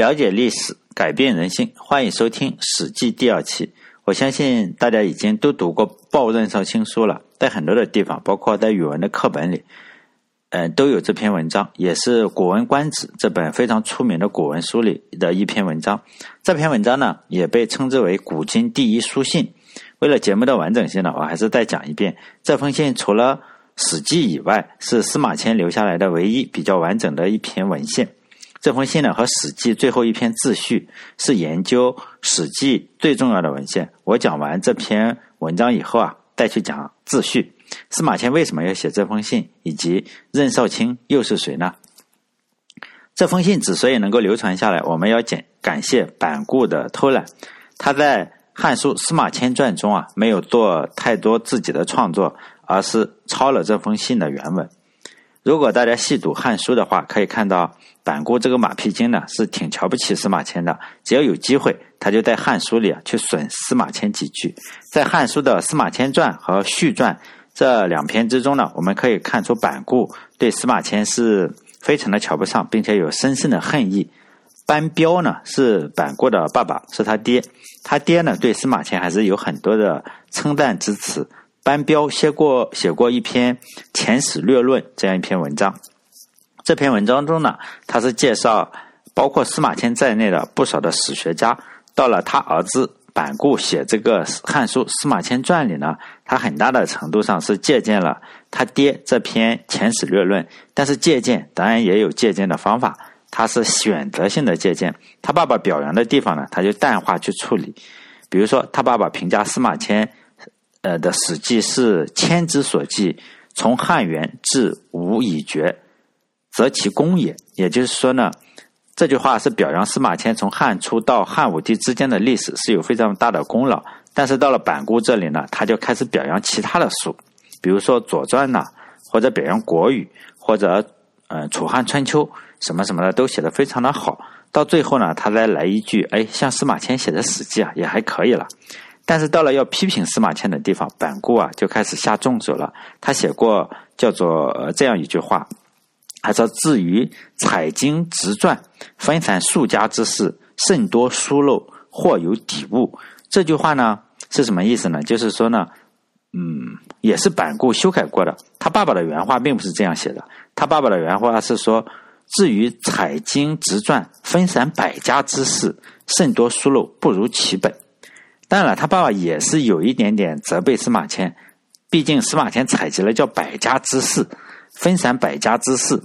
了解历史，改变人性。欢迎收听《史记》第二期。我相信大家已经都读过鲍任绍卿书了，在很多的地方，包括在语文的课本里，嗯，都有这篇文章，也是《古文观止》这本非常出名的古文书里的一篇文章。这篇文章呢，也被称之为古今第一书信。为了节目的完整性呢，我还是再讲一遍。这封信除了《史记》以外，是司马迁留下来的唯一比较完整的一篇文献。这封信呢和《史记》最后一篇自序是研究《史记》最重要的文献。我讲完这篇文章以后啊，再去讲自序。司马迁为什么要写这封信，以及任少卿又是谁呢？这封信之所以能够流传下来，我们要感感谢板固的偷懒。他在《汉书·司马迁传》中啊，没有做太多自己的创作，而是抄了这封信的原文。如果大家细读《汉书》的话，可以看到。板固这个马屁精呢，是挺瞧不起司马迁的。只要有机会，他就在《汉书》里啊去损司马迁几句。在《汉书》的《司马迁传》和序传这两篇之中呢，我们可以看出板固对司马迁是非常的瞧不上，并且有深深的恨意。班彪呢是板固的爸爸，是他爹。他爹呢对司马迁还是有很多的称赞之词。班彪写过写过一篇《前史略论》这样一篇文章。这篇文章中呢，他是介绍包括司马迁在内的不少的史学家，到了他儿子板固写这个《汉书·司马迁传》里呢，他很大的程度上是借鉴了他爹这篇《前史略论》，但是借鉴当然也有借鉴的方法，他是选择性的借鉴。他爸爸表扬的地方呢，他就淡化去处理。比如说，他爸爸评价司马迁，呃的《史记》是千之所记，从汉元至吴已绝。则其功也，也就是说呢，这句话是表扬司马迁从汉初到汉武帝之间的历史是有非常大的功劳。但是到了板固这里呢，他就开始表扬其他的书，比如说《左传》呐，或者表扬《国语》，或者嗯《楚汉春秋》什么什么的都写得非常的好。到最后呢，他再来一句，哎，像司马迁写的《史记》啊，也还可以了。但是到了要批评司马迁的地方，板固啊就开始下重手了。他写过叫做这样一句话。他说至于采经直传，分散数家之事，甚多疏漏，或有底误。这句话呢是什么意思呢？就是说呢，嗯，也是板固修改过的。他爸爸的原话并不是这样写的，他爸爸的原话是说：至于采经直传，分散百家之事，甚多疏漏，不如其本。当然了，他爸爸也是有一点点责备司马迁，毕竟司马迁采集了叫百家之事。分散百家之事，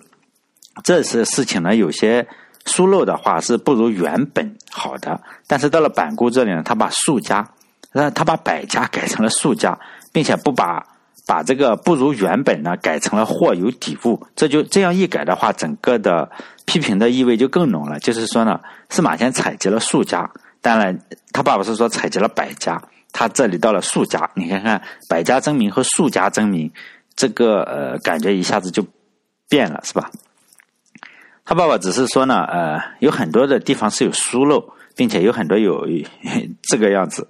这些事情呢，有些疏漏的话是不如原本好的。但是到了板固这里呢，他把数家，呃，他把百家改成了数家，并且不把把这个不如原本呢改成了或有底误。这就这样一改的话，整个的批评的意味就更浓了。就是说呢，司马迁采集了数家，当然他爸爸是说采集了百家，他这里到了数家，你看看百家争鸣和数家争鸣。这个呃，感觉一下子就变了，是吧？他爸爸只是说呢，呃，有很多的地方是有疏漏，并且有很多有 这个样子，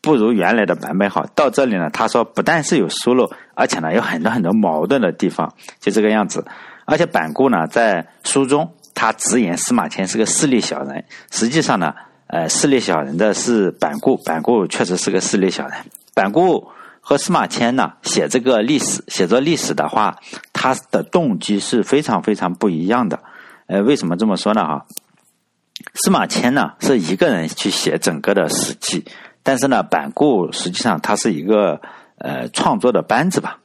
不如原来的版本好。到这里呢，他说不但是有疏漏，而且呢有很多很多矛盾的地方，就这个样子。而且板固呢在书中他直言司马迁是个势利小人，实际上呢，呃，势利小人的是板固，板固确实是个势利小人，板固。和司马迁呢写这个历史，写作历史的话，他的动机是非常非常不一样的。呃，为什么这么说呢？哈，司马迁呢是一个人去写整个的《史记》，但是呢，板固实际上他是一个呃创作的班子吧。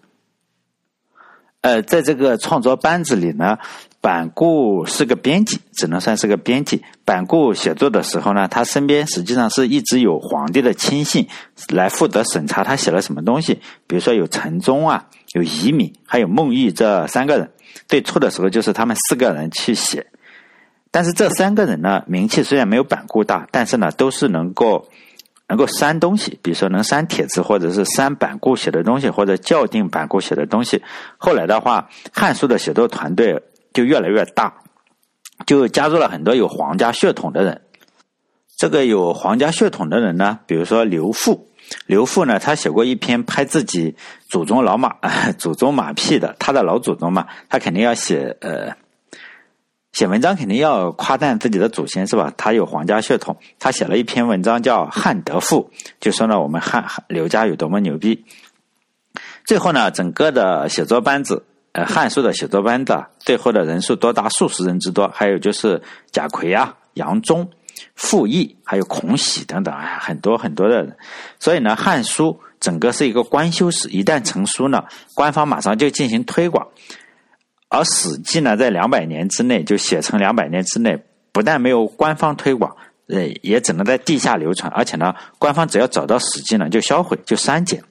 呃，在这个创作班子里呢。板固是个编辑，只能算是个编辑。板固写作的时候呢，他身边实际上是一直有皇帝的亲信来负责审查他写了什么东西。比如说有陈忠啊，有乙敏，还有孟毅这三个人。最初的时候就是他们四个人去写，但是这三个人呢，名气虽然没有板固大，但是呢，都是能够能够删东西，比如说能删帖子，或者是删板固写的东西，或者校订板固写的东西。后来的话，《汉书》的写作团队。就越来越大，就加入了很多有皇家血统的人。这个有皇家血统的人呢，比如说刘富，刘富呢，他写过一篇拍自己祖宗老马、祖宗马屁的，他的老祖宗嘛，他肯定要写呃写文章肯定要夸赞自己的祖先是吧？他有皇家血统，他写了一篇文章叫《汉德赋》，就说呢我们汉刘家有多么牛逼。最后呢，整个的写作班子，呃，《汉书》的写作班子最后的人数多达数十人之多，还有就是贾逵啊、杨忠、傅毅，还有孔喜等等，哎，很多很多的人。所以呢，《汉书》整个是一个官修史，一旦成书呢，官方马上就进行推广。而《史记》呢，在两百年之内就写成两百年之内，不但没有官方推广，呃，也只能在地下流传，而且呢，官方只要找到《史记》呢，就销毁，就删减。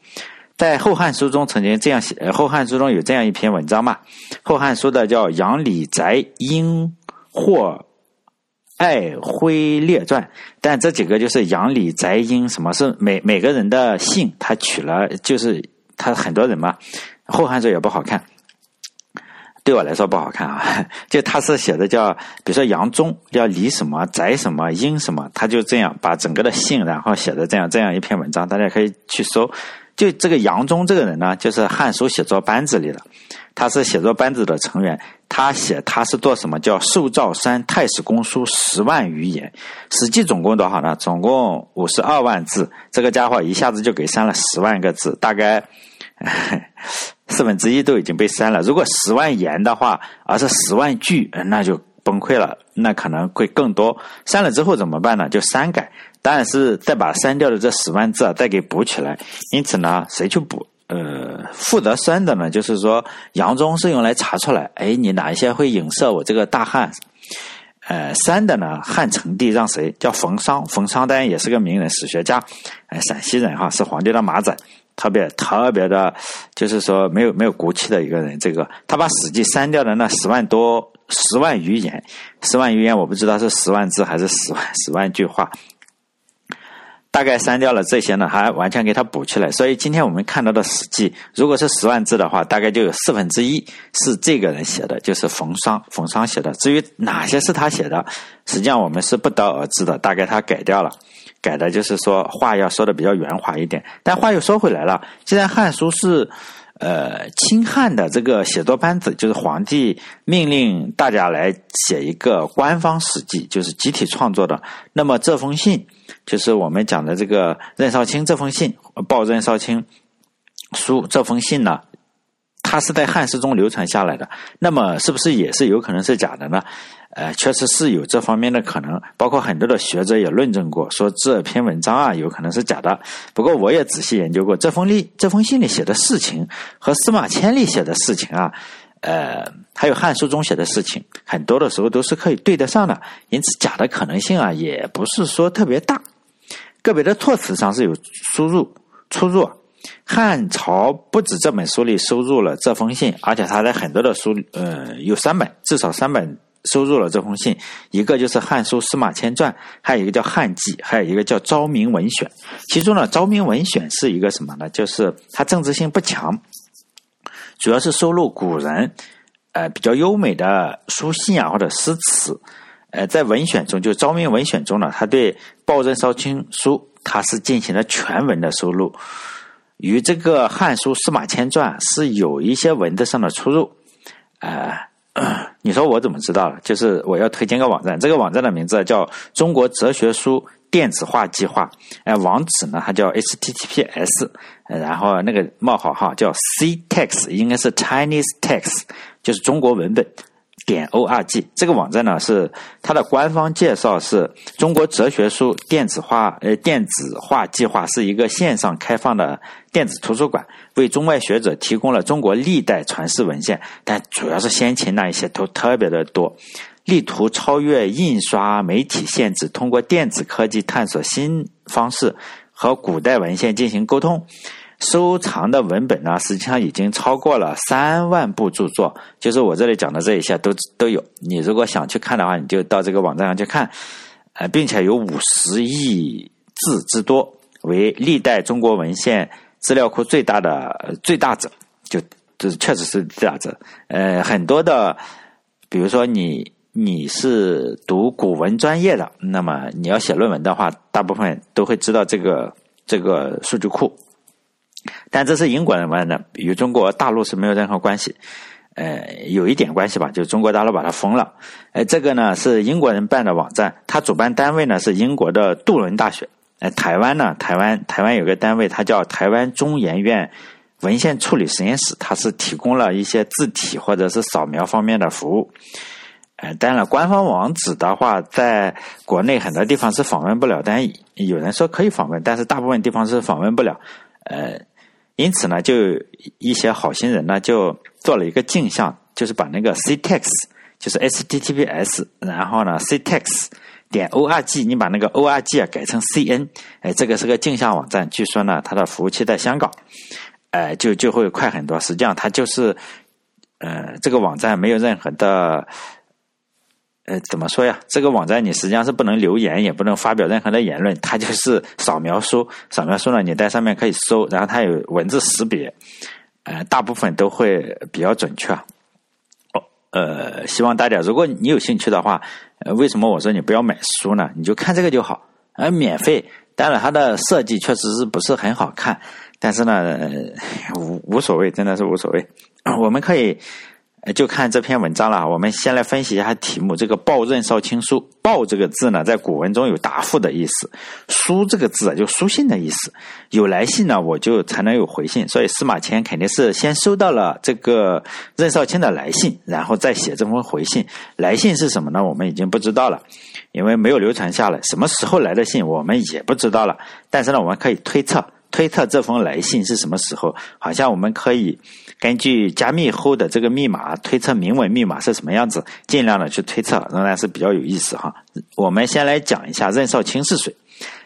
在《后汉书》中曾经这样写，《后汉书》中有这样一篇文章嘛，《后汉书》的叫《杨李翟英或爱辉列传》，但这几个就是杨李翟英，什么是每每个人的姓，他取了，就是他很多人嘛，《后汉书》也不好看。对我来说不好看啊，就他是写的叫，比如说杨忠叫李什么翟什么英什么，他就这样把整个的姓，然后写的这样这样一篇文章，大家可以去搜。就这个杨忠这个人呢，就是汉书写作班子里的，他是写作班子的成员。他写他是做什么叫寿诏山太史公书十万余言，史记总共多少呢？总共五十二万字，这个家伙一下子就给删了十万个字，大概。四分之一都已经被删了。如果十万言的话，而是十万句，那就崩溃了。那可能会更多。删了之后怎么办呢？就删改，当然是再把删掉的这十万字啊再给补起来。因此呢，谁去补？呃，负责删的呢，就是说杨忠是用来查出来，哎，你哪一些会影射我这个大汉？呃，删的呢，汉成帝让谁？叫冯商。冯商当然也是个名人，史学家，哎，陕西人哈，是皇帝的马仔。特别特别的，就是说没有没有骨气的一个人。这个他把《史记》删掉的那十万多十万余言，十万余言我不知道是十万字还是十万 十万句话，大概删掉了这些呢，还完全给他补起来。所以今天我们看到的《史记》，如果是十万字的话，大概就有四分之一是这个人写的，就是冯商冯商写的。至于哪些是他写的，实际上我们是不得而知的。大概他改掉了。改的就是说话要说的比较圆滑一点，但话又说回来了。既然《汉书》是呃清汉的这个写作班子，就是皇帝命令大家来写一个官方史记，就是集体创作的。那么这封信，就是我们讲的这个任少卿这封信，报任少卿书这封信呢？它是在汉诗中流传下来的，那么是不是也是有可能是假的呢？呃，确实是有这方面的可能，包括很多的学者也论证过，说这篇文章啊有可能是假的。不过我也仔细研究过这封历这封信里写的事情和司马迁里写的事情啊，呃，还有汉书中写的事情，很多的时候都是可以对得上的，因此假的可能性啊也不是说特别大，个别的措辞上是有输入出入。汉朝不止这本书里收入了这封信，而且他在很多的书，呃，有三本，至少三本收入了这封信。一个就是《汉书·司马迁传》，还有一个叫《汉记》，还有一个叫《昭明文选》。其中呢，《昭明文选》是一个什么呢？就是它政治性不强，主要是收录古人，呃，比较优美的书信啊或者诗词。呃，在文选中，就《昭明文选》中呢，他对《报任少卿书》，他是进行了全文的收录。与这个《汉书·司马迁传》是有一些文字上的出入，呃，你说我怎么知道了？就是我要推荐个网站，这个网站的名字叫“中国哲学书电子化计划”，哎，网址呢它叫 https，然后那个冒号哈叫 ctext，应该是 Chinese text，就是中国文本。点 org 这个网站呢，是它的官方介绍是中国哲学书电子化呃电子化计划是一个线上开放的电子图书馆，为中外学者提供了中国历代传世文献，但主要是先秦那一些都特别的多，力图超越印刷媒体限制，通过电子科技探索新方式和古代文献进行沟通。收藏的文本呢，实际上已经超过了三万部著作，就是我这里讲的这一些都都有。你如果想去看的话，你就到这个网站上去看，呃，并且有五十亿字之多，为历代中国文献资料库最大的最大者，就这确实是最大者。呃，很多的，比如说你你是读古文专业的，那么你要写论文的话，大部分都会知道这个这个数据库。但这是英国人玩的，与中国大陆是没有任何关系。呃，有一点关系吧，就是中国大陆把它封了。呃，这个呢是英国人办的网站，它主办单位呢是英国的杜伦大学。哎，台湾呢，台湾台湾有个单位，它叫台湾中研院文献处理实验室，它是提供了一些字体或者是扫描方面的服务。呃，当然，官方网址的话，在国内很多地方是访问不了，但有人说可以访问，但是大部分地方是访问不了。呃，因此呢，就一些好心人呢，就做了一个镜像，就是把那个 ctext，就是 https，然后呢 ctext 点 org，你把那个 org 啊改成 cn，哎，这个是个镜像网站，据说呢，它的服务器在香港，哎，就就会快很多。实际上，它就是，呃，这个网站没有任何的。呃，怎么说呀？这个网站你实际上是不能留言，也不能发表任何的言论，它就是扫描书。扫描书呢，你在上面可以搜，然后它有文字识别，呃，大部分都会比较准确。哦，呃，希望大家，如果你有兴趣的话，呃，为什么我说你不要买书呢？你就看这个就好，呃，免费。当然，它的设计确实是不是很好看，但是呢，无无所谓，真的是无所谓。我们可以。就看这篇文章了。我们先来分析一下题目。这个报任少卿书，报这个字呢，在古文中有答复的意思；书这个字啊，就书信的意思。有来信呢，我就才能有回信。所以司马迁肯定是先收到了这个任少卿的来信，然后再写这封回信。来信是什么呢？我们已经不知道了，因为没有流传下来。什么时候来的信，我们也不知道了。但是呢，我们可以推测。推测这封来信是什么时候？好像我们可以根据加密后的这个密码推测明文密码是什么样子，尽量的去推测，仍然是比较有意思哈。我们先来讲一下任少卿是谁。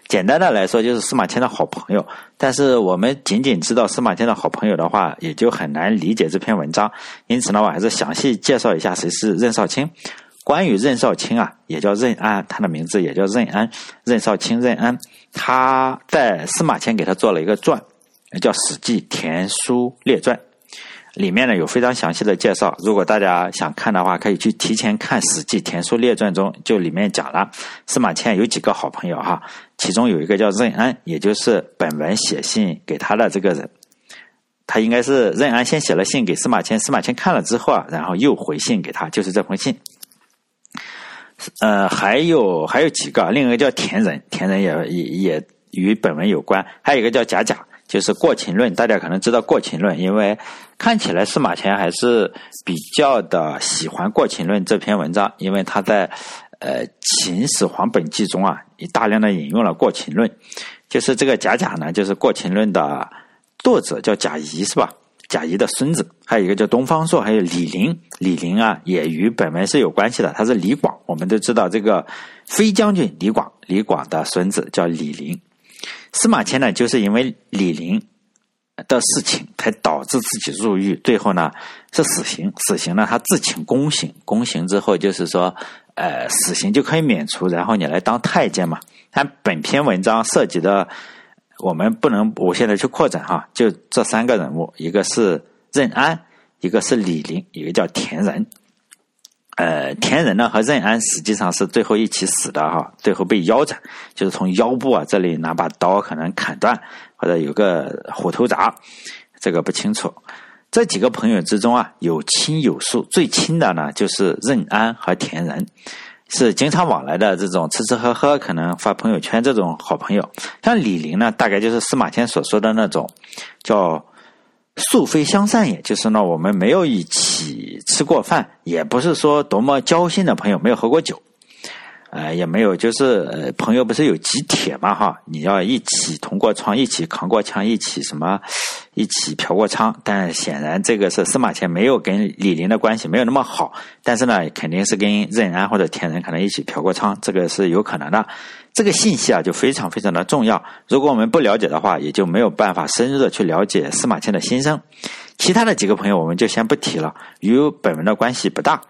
简单的来说，就是司马迁的好朋友。但是我们仅仅知道司马迁的好朋友的话，也就很难理解这篇文章。因此呢，我还是详细介绍一下谁是任少卿。关于任少卿啊，也叫任安，他的名字也叫任安，任少卿任安。他在司马迁给他做了一个传，叫《史记田书列传》，里面呢有非常详细的介绍。如果大家想看的话，可以去提前看《史记田书列传》中，就里面讲了司马迁有几个好朋友哈，其中有一个叫任安，也就是本文写信给他的这个人。他应该是任安先写了信给司马迁，司马迁看了之后啊，然后又回信给他，就是这封信。呃，还有还有几个，另一个叫田仁，田仁也也也与本文有关。还有一个叫贾贾，就是《过秦论》，大家可能知道《过秦论》，因为看起来司马迁还是比较的喜欢《过秦论》这篇文章，因为他在呃《秦始皇本纪》中啊，也大量的引用了《过秦论》。就是这个贾贾呢，就是《过秦论》的作者叫贾谊，是吧？贾谊的孙子，还有一个叫东方朔，还有李陵。李陵啊，也与本文是有关系的。他是李广，我们都知道这个飞将军李广，李广的孙子叫李陵。司马迁呢，就是因为李陵的事情，才导致自己入狱，最后呢是死刑。死刑呢，他自请宫刑，宫刑之后就是说，呃，死刑就可以免除，然后你来当太监嘛。但本篇文章涉及的。我们不能无限的去扩展哈，就这三个人物，一个是任安，一个是李陵，一个叫田仁。呃，田仁呢和任安实际上是最后一起死的哈，最后被腰斩，就是从腰部啊这里拿把刀可能砍断，或者有个虎头铡，这个不清楚。这几个朋友之中啊，有亲有疏，最亲的呢就是任安和田仁。是经常往来的这种吃吃喝喝，可能发朋友圈这种好朋友。像李陵呢，大概就是司马迁所说的那种，叫素非相善，也就是呢，我们没有一起吃过饭，也不是说多么交心的朋友，没有喝过酒。呃，也没有，就是呃，朋友不是有几铁嘛哈？你要一起同过窗，一起扛过枪，一起什么，一起嫖过娼。但显然这个是司马迁没有跟李陵的关系没有那么好，但是呢，肯定是跟任安或者田仁可能一起嫖过娼，这个是有可能的。这个信息啊，就非常非常的重要。如果我们不了解的话，也就没有办法深入的去了解司马迁的心声。其他的几个朋友我们就先不提了，与本文的关系不大。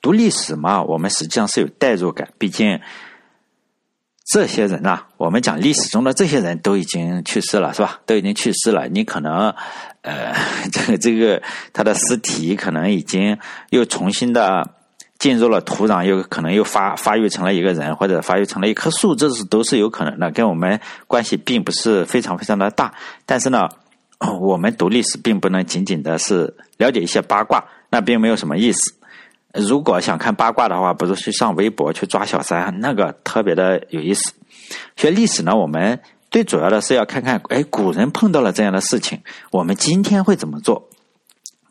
读历史嘛，我们实际上是有代入感，毕竟这些人啊，我们讲历史中的这些人都已经去世了，是吧？都已经去世了，你可能呃，这个这个他的尸体可能已经又重新的进入了土壤，又可能又发发育成了一个人，或者发育成了一棵树，这是都是有可能的，跟我们关系并不是非常非常的大。但是呢，我们读历史并不能仅仅的是了解一些八卦。那并没有什么意思。如果想看八卦的话，不如去上微博去抓小三，那个特别的有意思。学历史呢，我们最主要的是要看看，哎，古人碰到了这样的事情，我们今天会怎么做？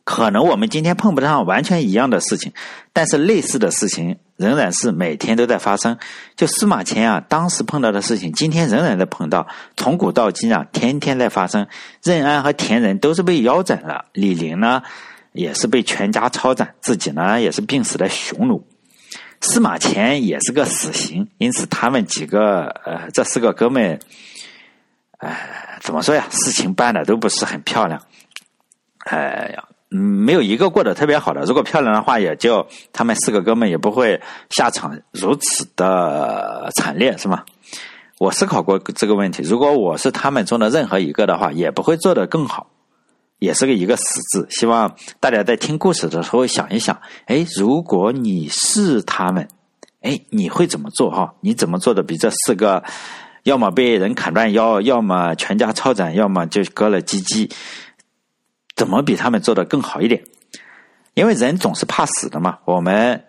可能我们今天碰不上完全一样的事情，但是类似的事情仍然是每天都在发生。就司马迁啊，当时碰到的事情，今天仍然在碰到，从古到今啊，天天在发生。任安和田仁都是被腰斩了，李陵呢？也是被全家抄斩，自己呢也是病死的匈奴。司马迁也是个死刑，因此他们几个呃，这四个哥们，哎，怎么说呀？事情办的都不是很漂亮，哎呀，没有一个过得特别好的。如果漂亮的话，也就他们四个哥们也不会下场如此的惨烈，是吗？我思考过这个问题，如果我是他们中的任何一个的话，也不会做得更好。也是个一个死字，希望大家在听故事的时候想一想，哎，如果你是他们，哎，你会怎么做？哈，你怎么做的比这四个，要么被人砍断腰，要么全家抄斩，要么就割了鸡鸡，怎么比他们做的更好一点？因为人总是怕死的嘛。我们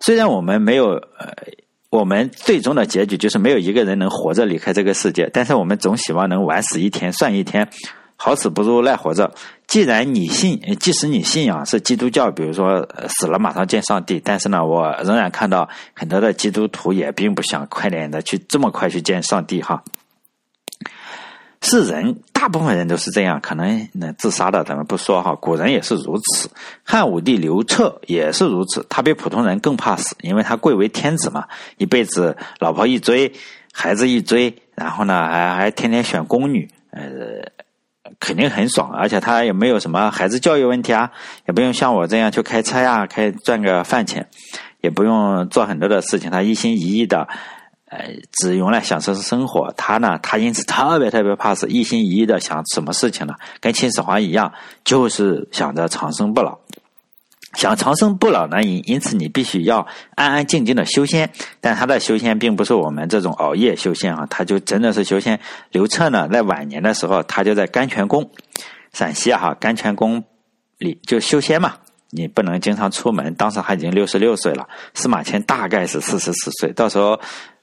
虽然我们没有，呃，我们最终的结局就是没有一个人能活着离开这个世界，但是我们总希望能晚死一天算一天。好死不如赖活着。既然你信，即使你信仰是基督教，比如说死了马上见上帝，但是呢，我仍然看到很多的基督徒也并不想快点的去这么快去见上帝哈。是人，大部分人都是这样，可能那自杀的咱们不说哈，古人也是如此。汉武帝刘彻也是如此，他比普通人更怕死，因为他贵为天子嘛，一辈子老婆一追，孩子一追，然后呢还还天天选宫女，呃。肯定很爽，而且他也没有什么孩子教育问题啊，也不用像我这样去开车呀，开赚个饭钱，也不用做很多的事情，他一心一意的，呃，只用来享受生活。他呢，他因此特别特别怕死，一心一意的想什么事情呢？跟秦始皇一样，就是想着长生不老。想长生不老呢，因因此你必须要安安静静的修仙，但他的修仙并不是我们这种熬夜修仙啊，他就真的是修仙。刘彻呢，在晚年的时候，他就在甘泉宫，陕西哈甘泉宫里就修仙嘛，你不能经常出门。当时他已经六十六岁了，司马迁大概是四十四岁。到时候，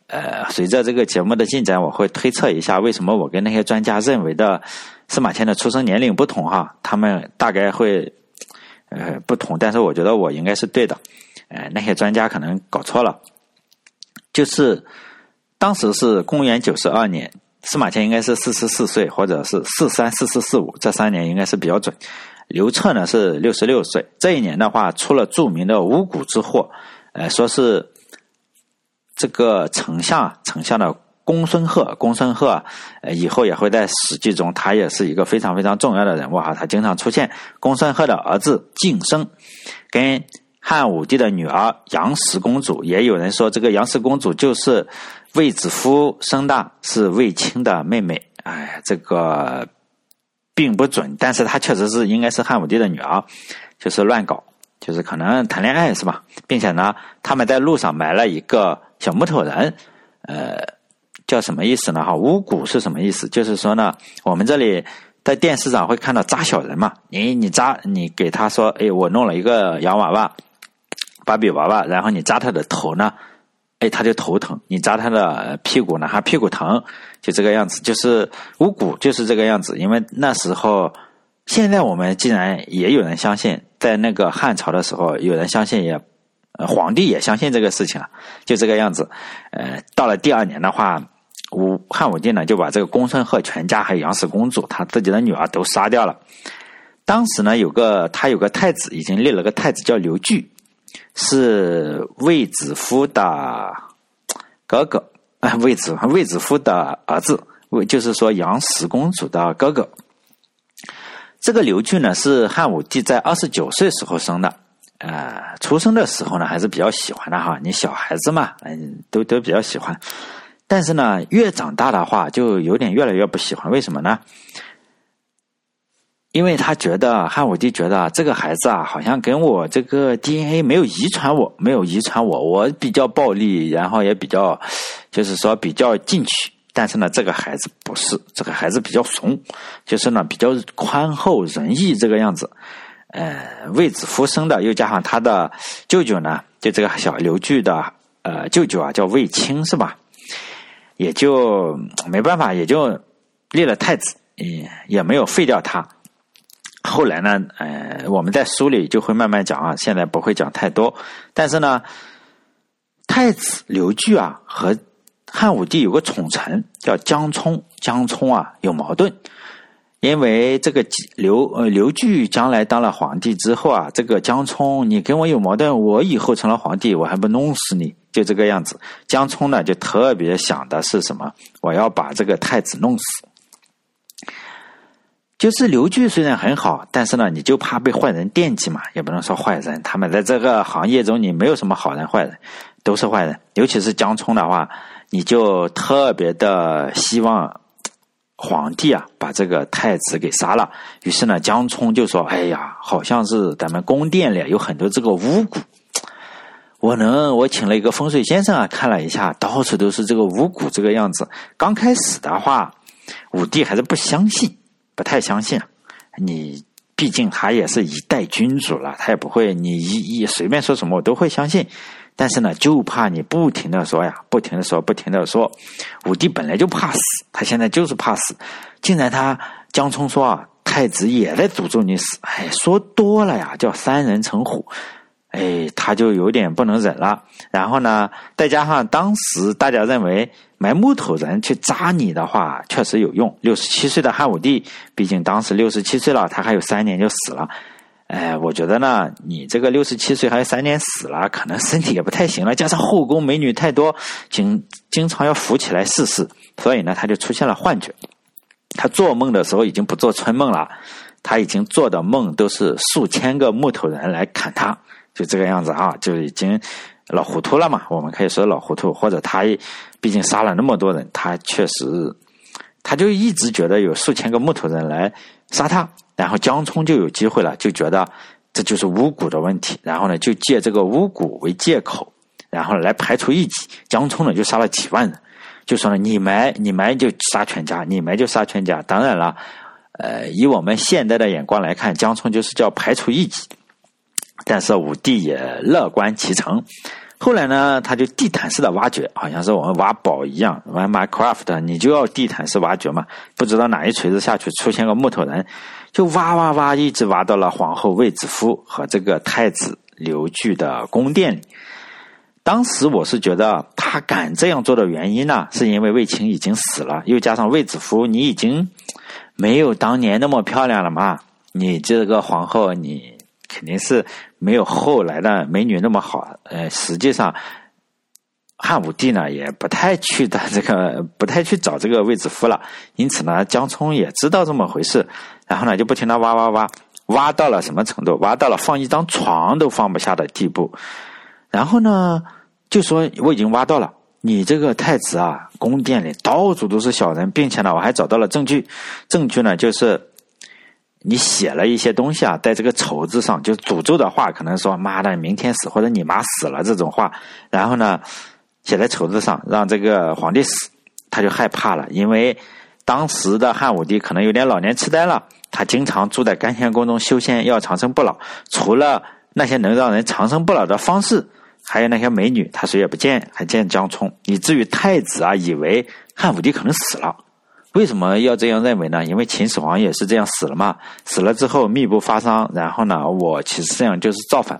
呃，随着这个节目的进展，我会推测一下为什么我跟那些专家认为的司马迁的出生年龄不同哈，他们大概会。呃，不同，但是我觉得我应该是对的，呃，那些专家可能搞错了，就是当时是公元九十二年，司马迁应该是四十四岁，或者是四三四四四五这三年应该是比较准。刘彻呢是六十六岁，这一年的话出了著名的巫蛊之祸，呃，说是这个丞相，丞相的。公孙贺，公孙贺，呃，以后也会在《史记》中，他也是一个非常非常重要的人物哈，他经常出现。公孙贺的儿子晋升，跟汉武帝的女儿杨氏公主，也有人说这个杨氏公主就是卫子夫生的，是卫青的妹妹。哎，这个并不准，但是她确实是应该是汉武帝的女儿，就是乱搞，就是可能谈恋爱是吧？并且呢，他们在路上埋了一个小木头人，呃。叫什么意思呢？哈，巫蛊是什么意思？就是说呢，我们这里在电视上会看到扎小人嘛。你你扎，你给他说，哎，我弄了一个洋娃娃，芭比娃娃，然后你扎他的头呢，哎，他就头疼；你扎他的屁股呢，他屁股疼，就这个样子。就是巫蛊就是这个样子。因为那时候，现在我们竟然也有人相信，在那个汉朝的时候，有人相信也，皇帝也相信这个事情了，就这个样子。呃，到了第二年的话。武汉武帝呢，就把这个公孙贺全家还有杨氏公主，他自己的女儿都杀掉了。当时呢，有个他有个太子，已经立了个太子叫刘据，是卫子夫的哥哥，卫子卫子夫的儿子，卫就是说杨氏公主的哥哥。这个刘据呢，是汉武帝在二十九岁时候生的，呃，出生的时候呢，还是比较喜欢的哈，你小孩子嘛，嗯，都都比较喜欢。但是呢，越长大的话，就有点越来越不喜欢。为什么呢？因为他觉得汉武帝觉得这个孩子啊，好像跟我这个 DNA 没有遗传，我没有遗传我，我比较暴力，然后也比较，就是说比较进取。但是呢，这个孩子不是，这个孩子比较怂，就是呢比较宽厚仁义这个样子。呃卫子夫生的，又加上他的舅舅呢，就这个小刘据的呃舅舅啊，叫卫青是吧？也就没办法，也就立了太子，也也没有废掉他。后来呢，呃，我们在书里就会慢慢讲啊，现在不会讲太多。但是呢，太子刘据啊和汉武帝有个宠臣叫江充，江充啊有矛盾，因为这个刘呃刘据将来当了皇帝之后啊，这个江充你跟我有矛盾，我以后成了皇帝，我还不弄死你？就这个样子。江充呢就特别想的是什么？我要把这个太子弄死。就是刘据虽然很好，但是呢，你就怕被坏人惦记嘛，也不能说坏人，他们在这个行业中，你没有什么好人坏人，都是坏人。尤其是江充的话，你就特别的希望皇帝啊把这个太子给杀了。于是呢，江充就说：“哎呀，好像是咱们宫殿里有很多这个巫蛊，我能我请了一个风水先生啊，看了一下，到处都是这个五谷这个样子。刚开始的话，武帝还是不相信。”不太相信，你毕竟他也是一代君主了，他也不会你一一随便说什么我都会相信。但是呢，就怕你不停的说呀，不停的说，不停的说。武帝本来就怕死，他现在就是怕死。竟然他江充说啊，太子也在诅咒你死，哎，说多了呀，叫三人成虎。哎，他就有点不能忍了。然后呢，再加上当时大家认为埋木头人去扎你的话，确实有用。六十七岁的汉武帝，毕竟当时六十七岁了，他还有三年就死了。哎，我觉得呢，你这个六十七岁还有三年死了，可能身体也不太行了。加上后宫美女太多，经经常要扶起来试试，所以呢，他就出现了幻觉。他做梦的时候已经不做春梦了，他已经做的梦都是数千个木头人来砍他。就这个样子啊，就已经老糊涂了嘛。我们可以说老糊涂，或者他毕竟杀了那么多人，他确实，他就一直觉得有数千个木头人来杀他，然后江冲就有机会了，就觉得这就是巫蛊的问题，然后呢，就借这个巫蛊为借口，然后来排除异己。江冲呢就杀了几万人，就说呢你埋你埋就杀全家，你埋就杀全家。当然了，呃，以我们现代的眼光来看，江冲就是叫排除异己。但是武帝也乐观其成，后来呢，他就地毯式的挖掘，好像是我们挖宝一样，玩 Minecraft，你就要地毯式挖掘嘛。不知道哪一锤子下去出现个木头人，就挖挖挖，一直挖到了皇后卫子夫和这个太子刘据的宫殿里。当时我是觉得他敢这样做的原因呢，是因为卫青已经死了，又加上卫子夫你已经没有当年那么漂亮了嘛，你这个皇后你。肯定是没有后来的美女那么好。呃，实际上，汉武帝呢也不太去的这个，不太去找这个卫子夫了。因此呢，江充也知道这么回事，然后呢就不停的挖挖挖，挖到了什么程度？挖到了放一张床都放不下的地步。然后呢就说我已经挖到了，你这个太子啊，宫殿里到处都是小人，并且呢我还找到了证据，证据呢就是。你写了一些东西啊，在这个绸子上，就诅咒的话，可能说“妈的，明天死”或者“你妈死了”这种话，然后呢，写在绸子上，让这个皇帝死，他就害怕了，因为当时的汉武帝可能有点老年痴呆了，他经常住在甘泉宫中修仙，要长生不老，除了那些能让人长生不老的方式，还有那些美女，他谁也不见，还见江充，以至于太子啊，以为汉武帝可能死了。为什么要这样认为呢？因为秦始皇也是这样死了嘛，死了之后密不发丧，然后呢，我其实这样就是造反，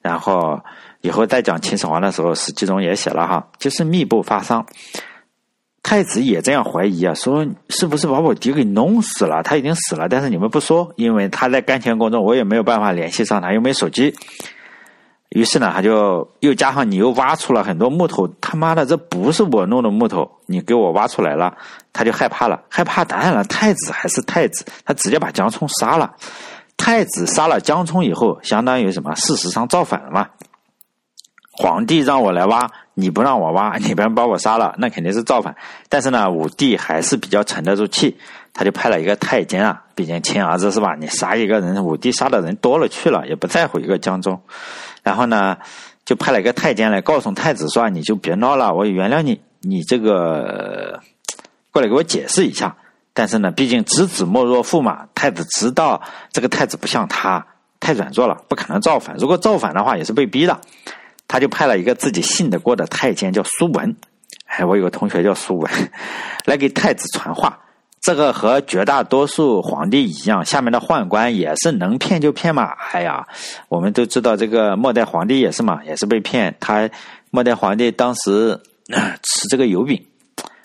然后以后再讲秦始皇的时候，史记中也写了哈，就是密不发丧。太子也这样怀疑啊，说是不是把我爹给弄死了？他已经死了，但是你们不说，因为他在甘泉宫中，我也没有办法联系上他，又没手机。于是呢，他就又加上你又挖出了很多木头，他妈的，这不是我弄的木头，你给我挖出来了，他就害怕了，害怕当然了，太子还是太子，他直接把江充杀了。太子杀了江充以后，相当于什么？事实上造反了嘛。皇帝让我来挖，你不让我挖，你不然把我杀了，那肯定是造反。但是呢，武帝还是比较沉得住气，他就派了一个太监啊，毕竟亲儿子是吧？你杀一个人，武帝杀的人多了去了，也不在乎一个江中。然后呢，就派了一个太监来告诉太子说：“你就别闹了，我原谅你。你这个过来给我解释一下。但是呢，毕竟知子莫若父嘛。太子知道这个太子不像他，太软弱了，不可能造反。如果造反的话，也是被逼的。他就派了一个自己信得过的太监，叫苏文。哎，我有个同学叫苏文，来给太子传话。这个和绝大多数皇帝一样，下面的宦官也是能骗就骗嘛。哎呀，我们都知道这个末代皇帝也是嘛，也是被骗。他末代皇帝当时吃这个油饼，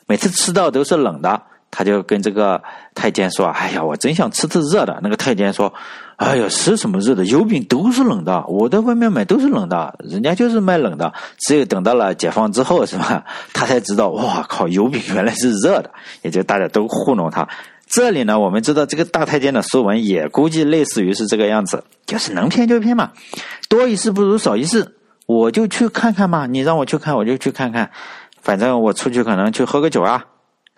每次吃到都是冷的。他就跟这个太监说：“哎呀，我真想吃次热的。”那个太监说：“哎呀，吃什么热的？油饼都是冷的，我在外面买都是冷的，人家就是卖冷的。只有等到了解放之后，是吧？他才知道，哇靠，油饼原来是热的。也就大家都糊弄他。这里呢，我们知道这个大太监的书文也估计类似于是这个样子，就是能骗就骗嘛，多一事不如少一事，我就去看看嘛。你让我去看，我就去看看，反正我出去可能去喝个酒啊。”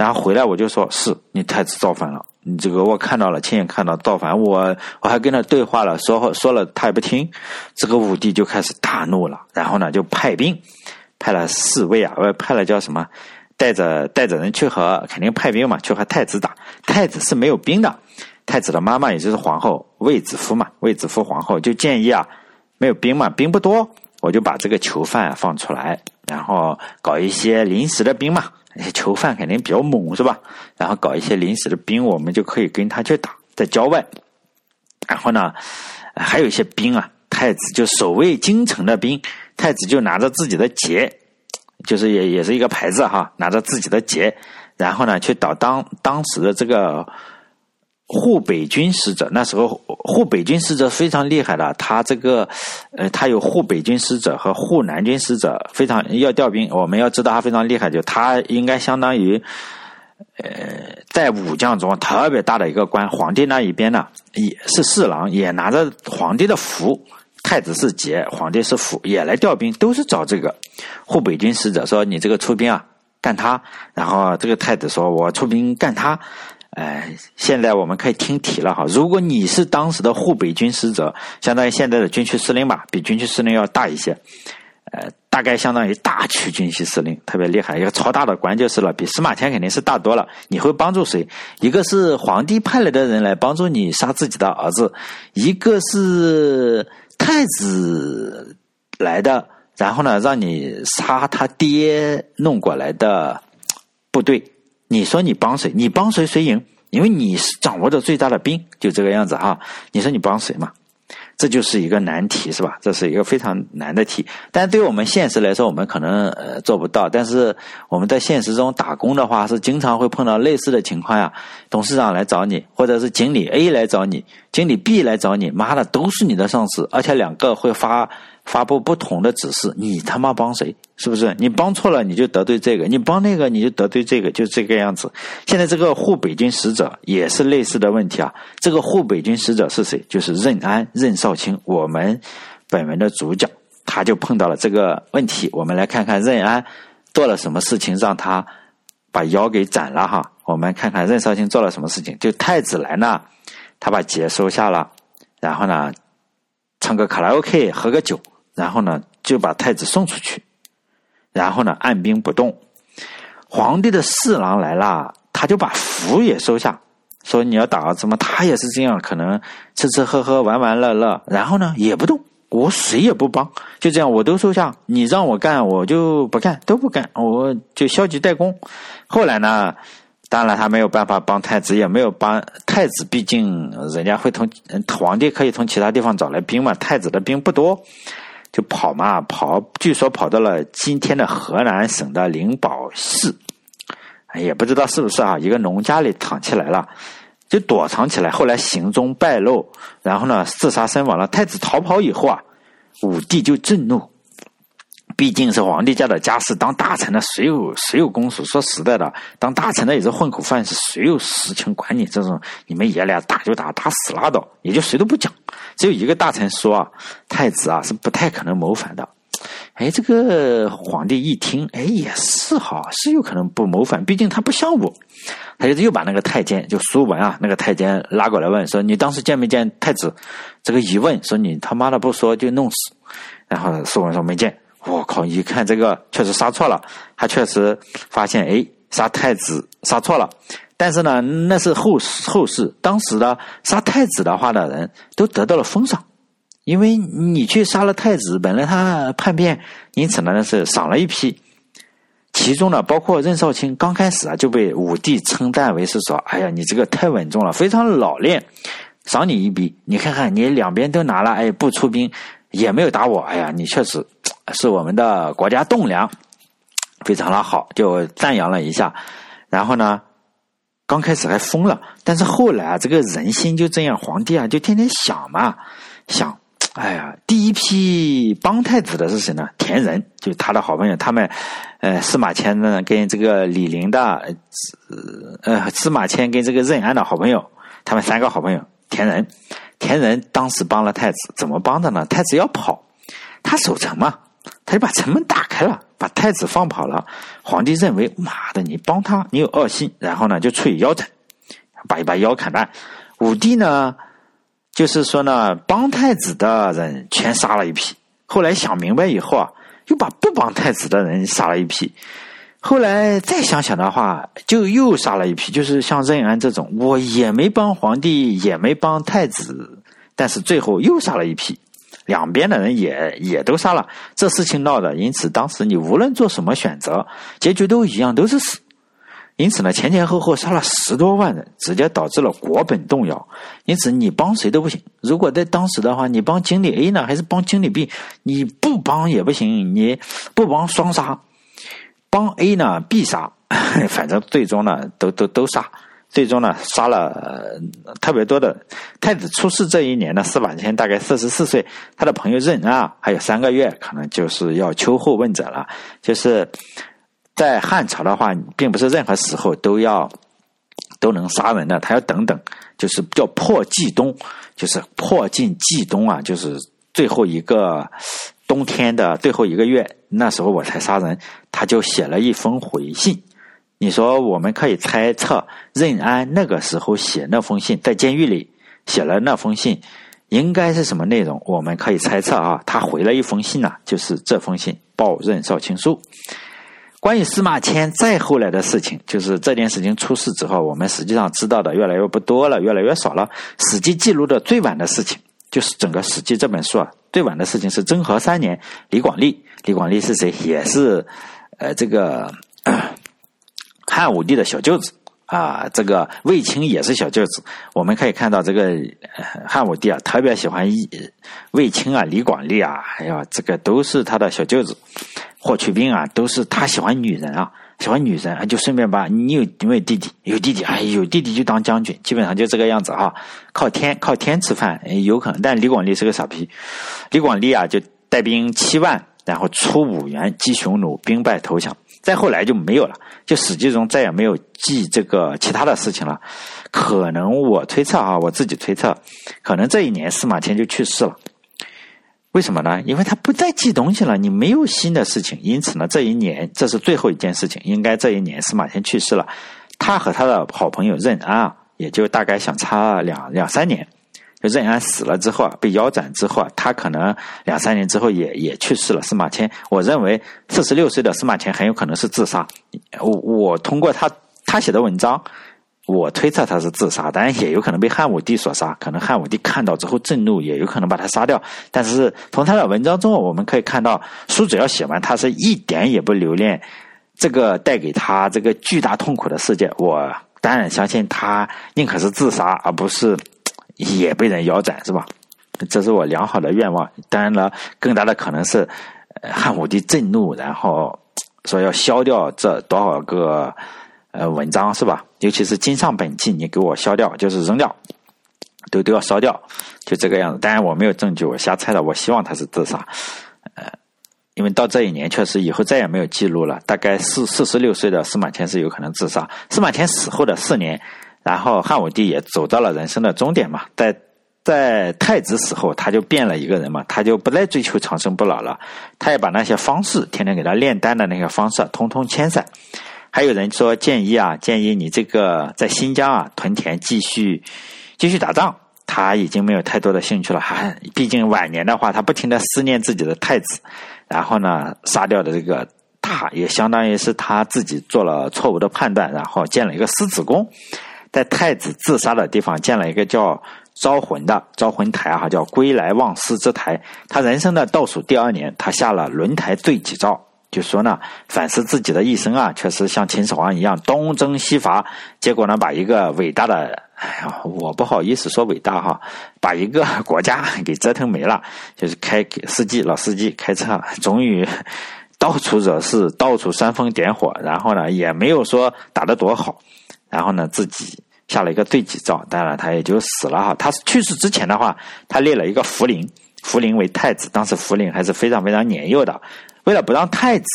然后回来我就说是你太子造反了，你这个我看到了，亲眼看到造反，我我还跟他对话了，说说了他也不听，这个武帝就开始大怒了，然后呢就派兵，派了侍卫啊，我派了叫什么，带着带着人去和肯定派兵嘛，去和太子打，太子是没有兵的，太子的妈妈也就是皇后卫子夫嘛，卫子夫皇后就建议啊，没有兵嘛，兵不多，我就把这个囚犯放出来，然后搞一些临时的兵嘛。那些囚犯肯定比较猛，是吧？然后搞一些临时的兵，我们就可以跟他去打，在郊外。然后呢，还有一些兵啊，太子就守卫京城的兵，太子就拿着自己的节，就是也也是一个牌子哈，拿着自己的节，然后呢去找当当时的这个。护北军使者，那时候护北军使者非常厉害的，他这个，呃，他有护北军使者和护南军使者，非常要调兵。我们要知道他非常厉害，就他应该相当于，呃，在武将中特别大的一个官。皇帝那一边呢，也是侍郎，也拿着皇帝的符，太子是节，皇帝是符，也来调兵，都是找这个护北军使者说：“你这个出兵啊，干他。”然后这个太子说：“我出兵干他。”哎，现在我们可以听题了哈。如果你是当时的护北军使者，相当于现在的军区司令吧，比军区司令要大一些，呃，大概相当于大区军区司令，特别厉害，一个超大的官就是了，比司马迁肯定是大多了。你会帮助谁？一个是皇帝派来的人来帮助你杀自己的儿子，一个是太子来的，然后呢，让你杀他爹弄过来的部队。你说你帮谁？你帮谁谁赢？因为你是掌握着最大的兵，就这个样子哈。你说你帮谁嘛？这就是一个难题，是吧？这是一个非常难的题。但对我们现实来说，我们可能呃做不到。但是我们在现实中打工的话，是经常会碰到类似的情况呀。董事长来找你，或者是经理 A 来找你，经理 B 来找你，妈的都是你的上司，而且两个会发。发布不同的指示，你他妈帮谁？是不是？你帮错了，你就得罪这个；你帮那个，你就得罪这个，就这个样子。现在这个护北军使者也是类似的问题啊。这个护北军使者是谁？就是任安、任少卿，我们本文的主角，他就碰到了这个问题。我们来看看任安做了什么事情，让他把腰给斩了哈。我们看看任少卿做了什么事情。就太子来呢，他把节收下了，然后呢，唱个卡拉 OK，喝个酒。然后呢，就把太子送出去，然后呢，按兵不动。皇帝的侍郎来了，他就把符也收下，说你要打儿子吗？他也是这样，可能吃吃喝喝，玩玩乐乐，然后呢，也不动，我谁也不帮，就这样，我都收下。你让我干，我就不干，都不干，我就消极怠工。后来呢，当然他没有办法帮太子，也没有帮太子，毕竟人家会从皇帝可以从其他地方找来兵嘛，太子的兵不多。就跑嘛，跑，据说跑到了今天的河南省的灵宝市，也不知道是不是啊，一个农家里藏起来了，就躲藏起来。后来行踪败露，然后呢，自杀身亡了。太子逃跑以后啊，武帝就震怒。毕竟是皇帝家的家事，当大臣的谁有谁有公署？说实在的，当大臣的也是混口饭吃，谁有实情管你这种？你们爷俩打就打，打死拉倒，也就谁都不讲。只有一个大臣说啊，太子啊是不太可能谋反的。哎，这个皇帝一听，哎也是哈，是有可能不谋反，毕竟他不像我。他就又把那个太监就苏文啊，那个太监拉过来问说：“你当时见没见太子？”这个一问说：“你他妈的不说就弄死。”然后苏文说：“没见。”我靠！一看这个确实杀错了，他确实发现，哎，杀太子杀错了。但是呢，那是后后世，当时的杀太子的话的人都得到了封赏，因为你去杀了太子，本来他叛变，因此呢是赏了一批。其中呢，包括任少卿刚开始啊就被武帝称赞为是说：“哎呀，你这个太稳重了，非常老练，赏你一笔。你看看你两边都拿了，哎，不出兵也没有打我，哎呀，你确实是我们的国家栋梁，非常的好，就赞扬了一下。然后呢，刚开始还疯了，但是后来啊，这个人心就这样，皇帝啊就天天想嘛，想。”哎呀，第一批帮太子的是谁呢？田仁，就他的好朋友。他们，呃，司马迁呢跟这个李陵的，呃，司马迁跟这个任安的好朋友，他们三个好朋友。田仁，田仁当时帮了太子，怎么帮的呢？太子要跑，他守城嘛，他就把城门打开了，把太子放跑了。皇帝认为，妈的，你帮他，你有恶心，然后呢就处以腰斩，把一把腰砍断。武帝呢？就是说呢，帮太子的人全杀了一批。后来想明白以后啊，又把不帮太子的人杀了一批。后来再想想的话，就又杀了一批。就是像任安这种，我也没帮皇帝，也没帮太子，但是最后又杀了一批。两边的人也也都杀了。这事情闹的，因此当时你无论做什么选择，结局都一样，都是死。因此呢，前前后后杀了十多万人，直接导致了国本动摇。因此，你帮谁都不行。如果在当时的话，你帮经理 A 呢，还是帮经理 B？你不帮也不行，你不帮双杀，帮 A 呢必杀，反正最终呢都都都杀。最终呢杀了特别多的。太子出事这一年呢，司马迁大概四十四岁，他的朋友任啊还有三个月，可能就是要秋后问斩了，就是。在汉朝的话，并不是任何时候都要都能杀人的，他要等等，就是叫破季冬，就是破尽季冬啊，就是最后一个冬天的最后一个月，那时候我才杀人。他就写了一封回信。你说我们可以猜测，任安那个时候写那封信，在监狱里写了那封信，应该是什么内容？我们可以猜测啊，他回了一封信呢，就是这封信《报任少卿书》。关于司马迁再后来的事情，就是这件事情出事之后，我们实际上知道的越来越不多了，越来越少了。《史记》记录的最晚的事情，就是整个《史记》这本书啊，最晚的事情是征和三年，李广利。李广利是谁？也是，呃，这个汉武帝的小舅子啊。这个卫青也是小舅子。我们可以看到，这个汉武帝啊，特别喜欢卫青啊、李广利啊，哎呀，这个都是他的小舅子。霍去病啊，都是他喜欢女人啊，喜欢女人啊，就顺便把你有有没有弟弟？有弟弟，哎，有弟弟就当将军，基本上就这个样子啊，靠天靠天吃饭，有可能。但李广利是个傻逼，李广利啊，就带兵七万，然后出五原击匈奴，兵败投降。再后来就没有了，就史记中再也没有记这个其他的事情了。可能我推测啊，我自己推测，可能这一年司马迁就去世了。为什么呢？因为他不再记东西了，你没有新的事情，因此呢，这一年这是最后一件事情。应该这一年司马迁去世了，他和他的好朋友任安啊，也就大概相差两两三年。就任安死了之后啊，被腰斩之后啊，他可能两三年之后也也去世了。司马迁，我认为四十六岁的司马迁很有可能是自杀。我我通过他他写的文章。我推测他是自杀，当然也有可能被汉武帝所杀。可能汉武帝看到之后震怒，也有可能把他杀掉。但是从他的文章中，我们可以看到，书只要写完，他是一点也不留恋这个带给他这个巨大痛苦的世界。我当然相信他宁可是自杀，而不是也被人腰斩，是吧？这是我良好的愿望。当然了，更大的可能是汉武帝震怒，然后说要消掉这多少个。呃，文章是吧？尤其是经上本纪，你给我消掉，就是扔掉，都都要烧掉，就这个样子。当然我没有证据，我瞎猜的。我希望他是自杀，呃，因为到这一年确实以后再也没有记录了。大概四四十六岁的司马迁是有可能自杀。司马迁死后的四年，然后汉武帝也走到了人生的终点嘛。在在太子死后，他就变了一个人嘛，他就不再追求长生不老了，他也把那些方式，天天给他炼丹的那个方式，通通迁散。还有人说建议啊，建议你这个在新疆啊屯田继续继续打仗。他已经没有太多的兴趣了，还毕竟晚年的话，他不停的思念自己的太子，然后呢杀掉的这个他，也相当于是他自己做了错误的判断，然后建了一个狮子宫，在太子自杀的地方建了一个叫招魂的招魂台哈，叫归来望思之台。他人生的倒数第二年，他下了轮台罪己诏，就说呢，反思自己的一生啊，确实像秦始皇一样东征西伐，结果呢，把一个伟大的，哎呀，我不好意思说伟大哈，把一个国家给折腾没了。就是开司机老司机开车，终于 到处惹事，到处煽风点火，然后呢，也没有说打得多好，然后呢，自己。下了一个罪己诏，当然他也就死了哈。他去世之前的话，他立了一个福临，福临为太子。当时福临还是非常非常年幼的，为了不让太子，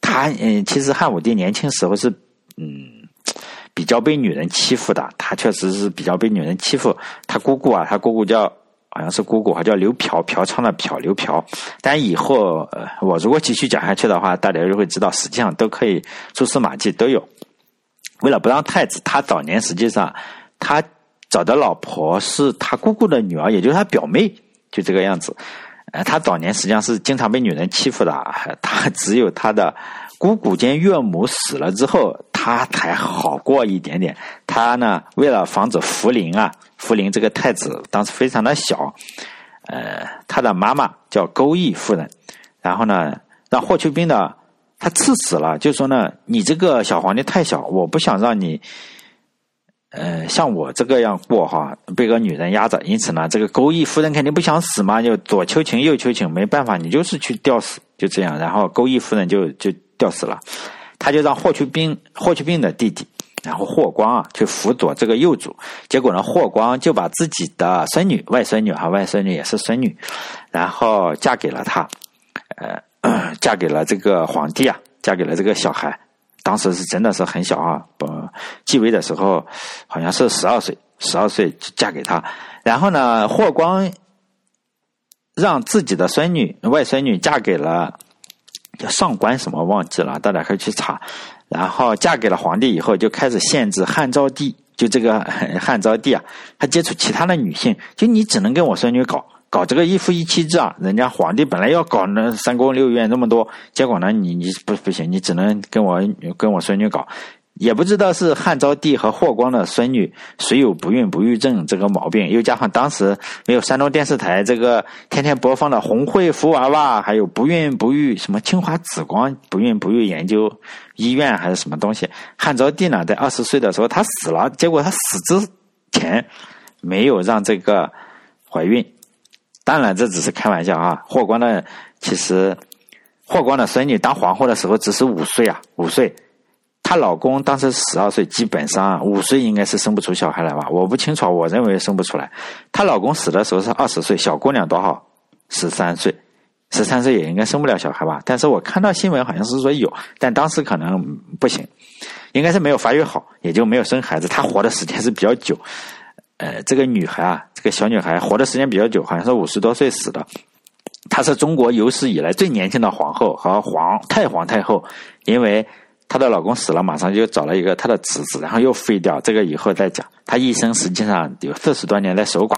他嗯，其实汉武帝年轻时候是嗯比较被女人欺负的，他确实是比较被女人欺负。他姑姑啊，他姑姑叫好像是姑姑，还叫刘嫖，嫖娼的嫖，刘嫖。但以后，我如果继续讲下去的话，大家就会知道，实际上都可以蛛丝马迹都有。为了不让太子，他早年实际上他找的老婆是他姑姑的女儿，也就是他表妹，就这个样子。呃，他早年实际上是经常被女人欺负的，他只有他的姑姑兼岳母死了之后，他才好过一点点。他呢，为了防止福临啊，福临这个太子当时非常的小，呃，他的妈妈叫钩弋夫人，然后呢，让霍去病呢。他赐死了，就说呢，你这个小皇帝太小，我不想让你，呃，像我这个样过哈，被个女人压着。因此呢，这个钩弋夫人肯定不想死嘛，就左求情右求情，没办法，你就是去吊死，就这样。然后钩弋夫人就就吊死了，他就让霍去病霍去病的弟弟，然后霍光啊去辅佐这个幼主。结果呢，霍光就把自己的孙女、外孙女哈，外孙女也是孙女，然后嫁给了他，呃。嫁给了这个皇帝啊，嫁给了这个小孩，当时是真的是很小啊，不继位的时候好像是十二岁，十二岁嫁给他。然后呢，霍光让自己的孙女、外孙女嫁给了叫上官什么忘记了，大家可以去查。然后嫁给了皇帝以后，就开始限制汉昭帝，就这个汉昭帝啊，他接触其他的女性，就你只能跟我孙女搞。搞这个一夫一妻制啊，人家皇帝本来要搞那三宫六院那么多，结果呢，你你不不行，你只能跟我跟我孙女搞，也不知道是汉昭帝和霍光的孙女谁有不孕不育症这个毛病，又加上当时没有山东电视台这个天天播放的红会福娃娃，还有不孕不育什么清华紫光不孕不育研究医院还是什么东西，汉昭帝呢在二十岁的时候他死了，结果他死之前没有让这个怀孕。当然，这只是开玩笑啊！霍光的其实，霍光的孙女当皇后的时候只是五岁啊，五岁。她老公当时十二岁，基本上五岁应该是生不出小孩来吧？我不清楚，我认为生不出来。她老公死的时候是二十岁，小姑娘多少？十三岁，十三岁也应该生不了小孩吧？但是我看到新闻好像是说有，但当时可能不行，应该是没有发育好，也就没有生孩子。她活的时间是比较久。呃，这个女孩啊，这个小女孩活的时间比较久，好像是五十多岁死的。她是中国有史以来最年轻的皇后和皇太皇太后，因为她的老公死了，马上就找了一个她的侄子，然后又废掉。这个以后再讲。她一生实际上有四十多年在守寡。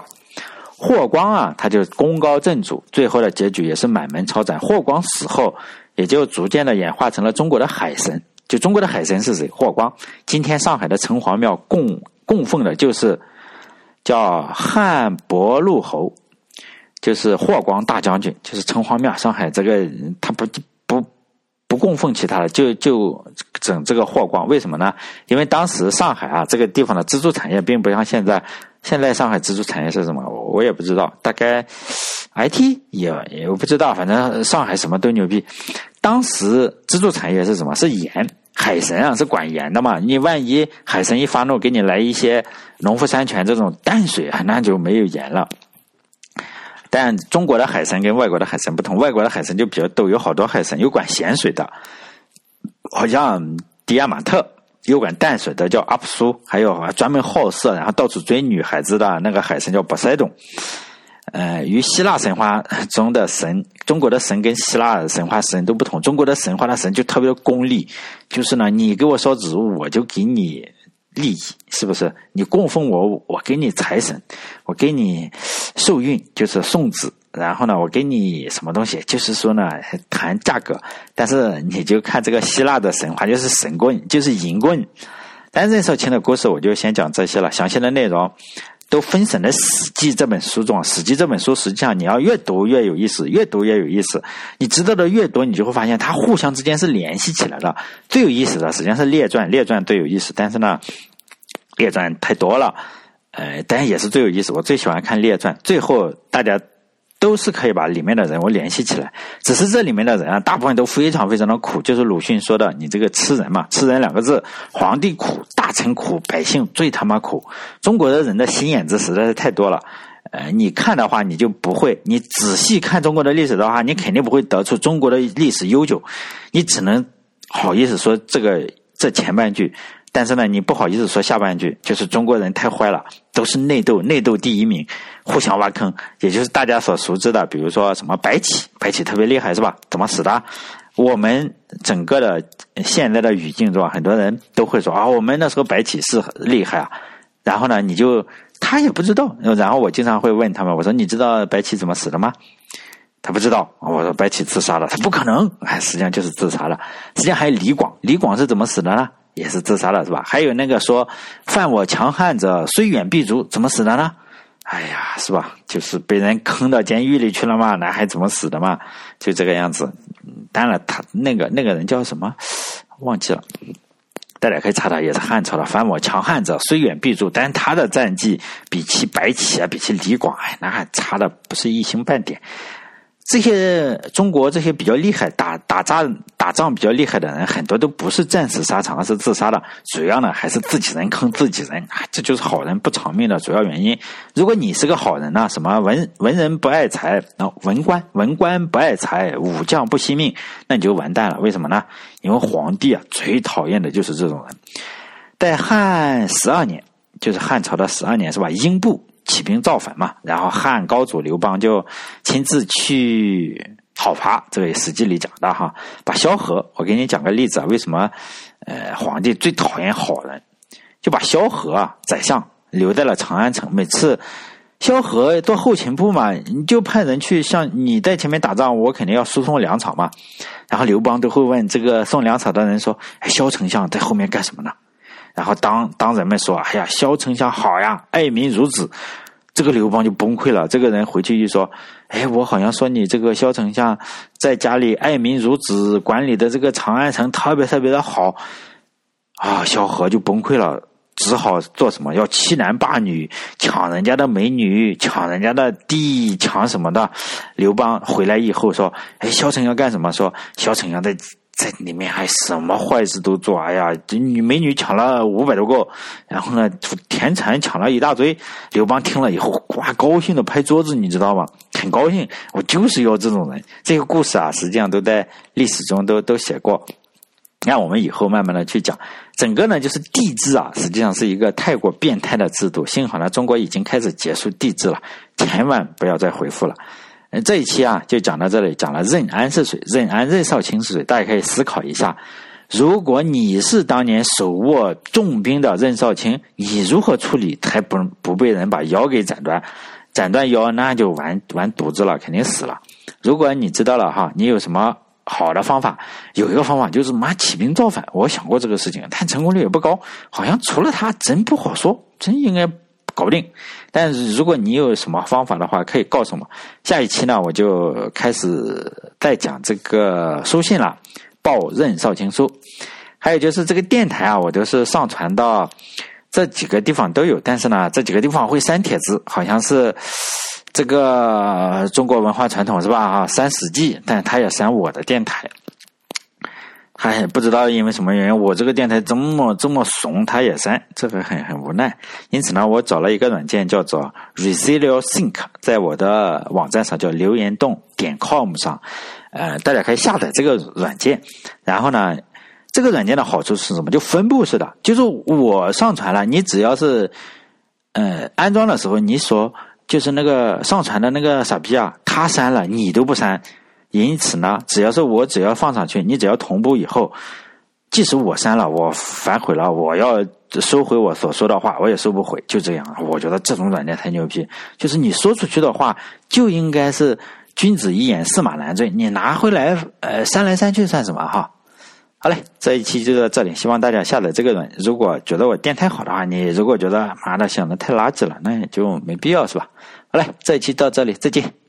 霍光啊，他就功高震主，最后的结局也是满门抄斩。霍光死后，也就逐渐的演化成了中国的海神。就中国的海神是谁？霍光。今天上海的城隍庙供供奉的就是。叫汉伯陆侯，就是霍光大将军，就是城隍庙。上海这个他不不不供奉其他的，就就整这个霍光。为什么呢？因为当时上海啊这个地方的支柱产业并不像现在。现在上海支柱产业是什么？我也不知道。大概 IT 也也不知道。反正上海什么都牛逼。当时支柱产业是什么？是盐。海神啊，是管盐的嘛？你万一海神一发怒，给你来一些农夫山泉这种淡水，那就没有盐了。但中国的海神跟外国的海神不同，外国的海神就比较逗，有好多海神，有管咸水的，好像迪亚马特；有管淡水的叫阿普苏，还有专门好色，然后到处追女孩子的那个海神叫波塞冬。呃，与希腊神话中的神，中国的神跟希腊神话神都不同。中国的神话的神就特别的功利，就是呢，你给我烧纸物，我就给你利益，是不是？你供奉我，我给你财神，我给你受孕，就是送子。然后呢，我给你什么东西，就是说呢，谈价格。但是你就看这个希腊的神话，就是神棍，就是银棍。但任少卿的故事，我就先讲这些了。详细的内容，都分省在《史记》这本书中，《史记》这本书实际上你要越读越有意思，越读越有意思。你知道的越多，你就会发现它互相之间是联系起来的。最有意思的实际上是列传，列传最有意思，但是呢，列传太多了，呃，但也是最有意思。我最喜欢看列传，最后大家。都是可以把里面的人物联系起来，只是这里面的人啊，大部分都非常非常的苦。就是鲁迅说的，你这个吃人嘛，吃人两个字，皇帝苦，大臣苦，百姓最他妈苦。中国的人的心眼子实在是太多了，呃，你看的话你就不会，你仔细看中国的历史的话，你肯定不会得出中国的历史悠久，你只能好意思说这个这前半句。但是呢，你不好意思说下半句，就是中国人太坏了，都是内斗，内斗第一名，互相挖坑，也就是大家所熟知的，比如说什么白起，白起特别厉害是吧？怎么死的？我们整个的现在的语境中，很多人都会说啊，我们那时候白起是厉害啊。然后呢，你就他也不知道。然后我经常会问他们，我说你知道白起怎么死的吗？他不知道。我说白起自杀了，他不可能。哎，实际上就是自杀了。实际上还有李广，李广是怎么死的呢？也是自杀了是吧？还有那个说犯我强汉者，虽远必诛，怎么死的呢？哎呀，是吧？就是被人坑到监狱里去了嘛，那还怎么死的嘛？就这个样子。当然，他那个那个人叫什么？忘记了。大家可以查查，也是汉朝的。犯我强汉者，虽远必诛。但他的战绩比起白起啊，比起李广，哎，那还差的不是一星半点。这些中国这些比较厉害打打仗打仗比较厉害的人，很多都不是战死沙场，而是自杀的。主要呢还是自己人坑自己人，这就是好人不长命的主要原因。如果你是个好人呢，什么文文人不爱财，那文官文官不爱财，武将不惜命，那你就完蛋了。为什么呢？因为皇帝啊最讨厌的就是这种人。在汉十二年，就是汉朝的十二年，是吧？英布。起兵造反嘛，然后汉高祖刘邦就亲自去讨伐，这个《史记》里讲的哈。把萧何，我给你讲个例子啊，为什么呃皇帝最讨厌好人？就把萧何啊宰相留在了长安城，每次萧何做后勤部嘛，你就派人去向你在前面打仗，我肯定要输送粮草嘛。然后刘邦都会问这个送粮草的人说：“，萧丞相在后面干什么呢？”然后当当人们说：“哎呀，萧丞相好呀，爱民如子。”这个刘邦就崩溃了。这个人回去一说：“哎，我好像说你这个萧丞相在家里爱民如子，管理的这个长安城特别特别的好。”啊，萧何就崩溃了，只好做什么？要欺男霸女，抢人家的美女，抢人家的地，抢什么的？刘邦回来以后说：“哎，萧丞相干什么？”说：“萧丞相在。”在里面还什么坏事都做，哎呀，这女美女抢了五百多个，然后呢，田产抢了一大堆。刘邦听了以后，哇，高兴的拍桌子，你知道吗？很高兴，我就是要这种人。这个故事啊，实际上都在历史中都都写过。那我们以后慢慢的去讲。整个呢，就是帝制啊，实际上是一个太过变态的制度。幸好呢，中国已经开始结束帝制了，千万不要再回复了。这一期啊，就讲到这里，讲了任安是谁，任安任少卿是谁，大家可以思考一下。如果你是当年手握重兵的任少卿，你如何处理才不不被人把腰给斩断？斩断腰那就完完犊子了，肯定死了。如果你知道了哈，你有什么好的方法？有一个方法就是妈起兵造反，我想过这个事情，但成功率也不高，好像除了他真不好说，真应该。搞不定，但是如果你有什么方法的话，可以告诉我。下一期呢，我就开始再讲这个书信了，报任少卿书。还有就是这个电台啊，我都是上传到这几个地方都有，但是呢，这几个地方会删帖子，好像是这个中国文化传统是吧？啊，删史记，但他也删我的电台。嗨，不知道因为什么原因，我这个电台这么这么怂，他也删，这个很很无奈。因此呢，我找了一个软件叫做 Resilio Sync，在我的网站上叫留言洞点 com 上，呃，大家可以下载这个软件。然后呢，这个软件的好处是什么？就分布式的，就是我上传了，你只要是呃安装的时候，你说就是那个上传的那个傻逼啊，他删了，你都不删。因此呢，只要是我只要放上去，你只要同步以后，即使我删了，我反悔了，我要收回我所说的话，我也收不回，就这样。我觉得这种软件太牛逼，就是你说出去的话就应该是君子一言驷马难追，你拿回来呃删来删去算什么哈？好嘞，这一期就到这里，希望大家下载这个软。如果觉得我电台好的话，你如果觉得妈的想的太垃圾了，那也就没必要是吧？好嘞，这一期到这里，再见。